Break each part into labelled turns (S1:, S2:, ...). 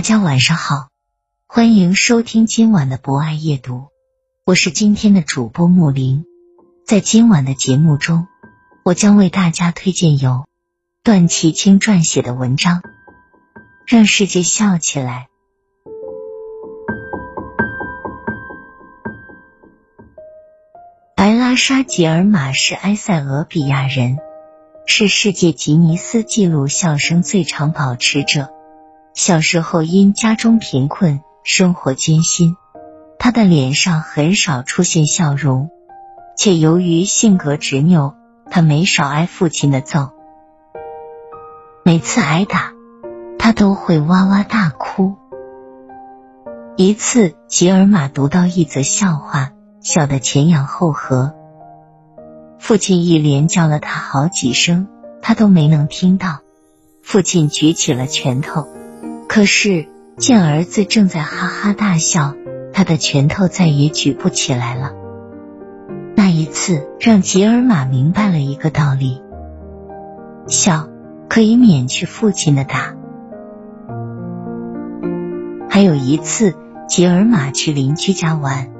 S1: 大家晚上好，欢迎收听今晚的博爱夜读，我是今天的主播木林。在今晚的节目中，我将为大家推荐由段祺青撰写的文章《让世界笑起来》。白拉沙吉尔玛是埃塞俄比亚人，是世界吉尼斯纪录笑声最长保持者。小时候因家中贫困，生活艰辛，他的脸上很少出现笑容，且由于性格执拗，他没少挨父亲的揍。每次挨打，他都会哇哇大哭。一次，吉尔玛读到一则笑话，笑得前仰后合，父亲一连叫了他好几声，他都没能听到。父亲举起了拳头。可是见儿子正在哈哈大笑，他的拳头再也举不起来了。那一次让吉尔玛明白了一个道理：笑可以免去父亲的打。还有一次，吉尔玛去邻居家玩，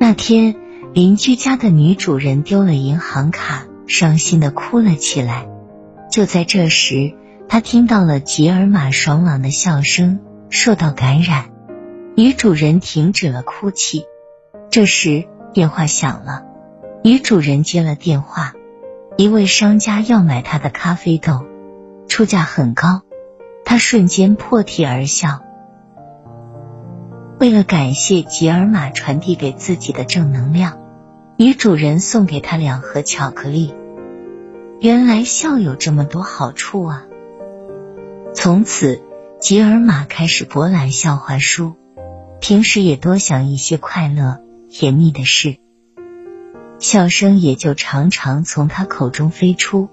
S1: 那天邻居家的女主人丢了银行卡，伤心的哭了起来。就在这时。他听到了吉尔玛爽朗的笑声，受到感染。女主人停止了哭泣。这时电话响了，女主人接了电话，一位商家要买她的咖啡豆，出价很高。她瞬间破涕而笑。为了感谢吉尔玛传递给自己的正能量，女主人送给她两盒巧克力。原来笑有这么多好处啊！从此，吉尔玛开始博览笑话书，平时也多想一些快乐、甜蜜的事，笑声也就常常从他口中飞出。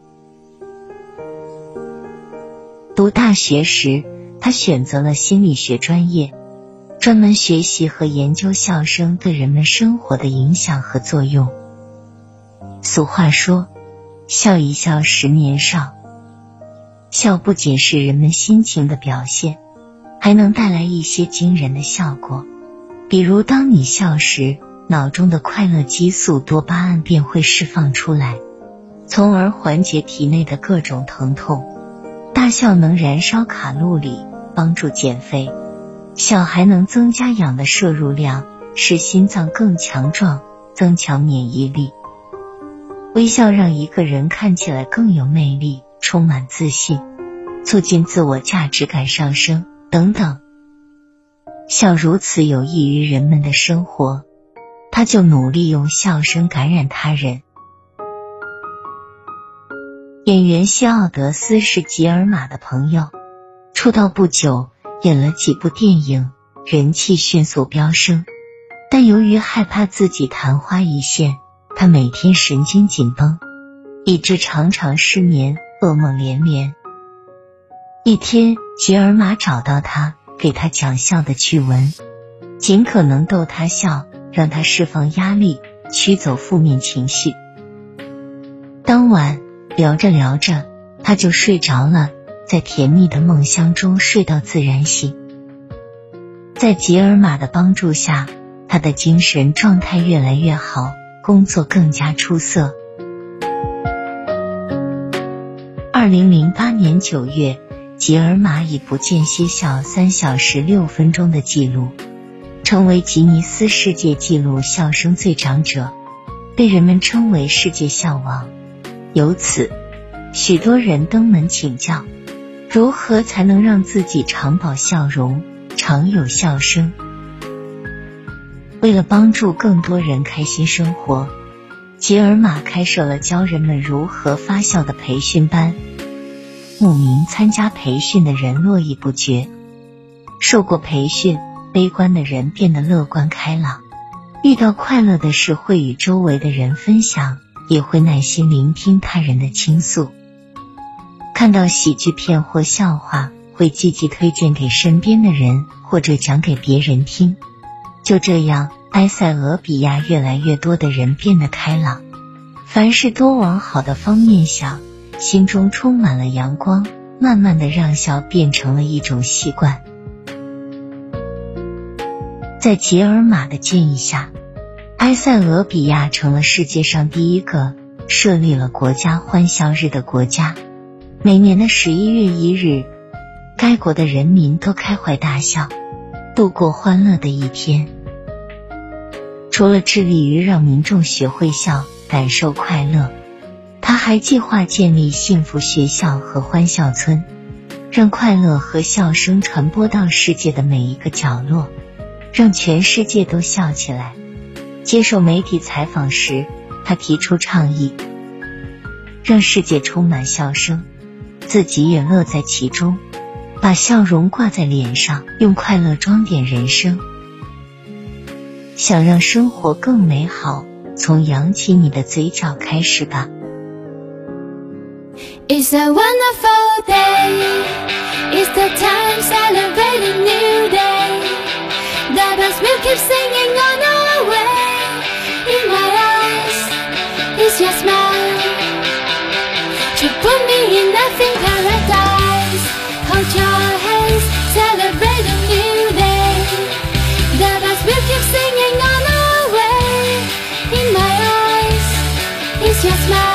S1: 读大学时，他选择了心理学专业，专门学习和研究笑声对人们生活的影响和作用。俗话说：“笑一笑，十年少。”笑不仅是人们心情的表现，还能带来一些惊人的效果。比如，当你笑时，脑中的快乐激素多巴胺便会释放出来，从而缓解体内的各种疼痛。大笑能燃烧卡路里，帮助减肥；笑还能增加氧的摄入量，使心脏更强壮，增强免疫力。微笑让一个人看起来更有魅力。充满自信，促进自我价值感上升等等。笑如此有益于人们的生活，他就努力用笑声感染他人。演员西奥德斯是吉尔玛的朋友，出道不久，演了几部电影，人气迅速飙升。但由于害怕自己昙花一现，他每天神经紧绷，以致常常失眠。噩梦连连。一天，吉尔玛找到他，给他讲笑的趣闻，尽可能逗他笑，让他释放压力，驱走负面情绪。当晚聊着聊着，他就睡着了，在甜蜜的梦乡中睡到自然醒。在吉尔玛的帮助下，他的精神状态越来越好，工作更加出色。二零零八年九月，吉尔玛以不间歇笑三小时六分钟的记录，成为吉尼斯世界纪录笑声最长者，被人们称为世界笑王。由此，许多人登门请教，如何才能让自己常保笑容，常有笑声。为了帮助更多人开心生活，吉尔玛开设了教人们如何发笑的培训班。慕名参加培训的人络绎不绝。受过培训，悲观的人变得乐观开朗；遇到快乐的事，会与周围的人分享，也会耐心聆听他人的倾诉。看到喜剧片或笑话，会积极推荐给身边的人，或者讲给别人听。就这样，埃塞俄比亚越来越多的人变得开朗，凡事多往好的方面想。心中充满了阳光，慢慢的让笑变成了一种习惯。在吉尔玛的建议下，埃塞俄比亚成了世界上第一个设立了国家欢笑日的国家。每年的十一月一日，该国的人民都开怀大笑，度过欢乐的一天。除了致力于让民众学会笑，感受快乐。他还计划建立幸福学校和欢笑村，让快乐和笑声传播到世界的每一个角落，让全世界都笑起来。接受媒体采访时，他提出倡议，让世界充满笑声，自己也乐在其中，把笑容挂在脸上，用快乐装点人生。想让生活更美好，从扬起你的嘴角开始吧。
S2: It's a wonderful day. It's the time celebrating new day. The birds will keep singing on our way. In my eyes, it's just my Yes, my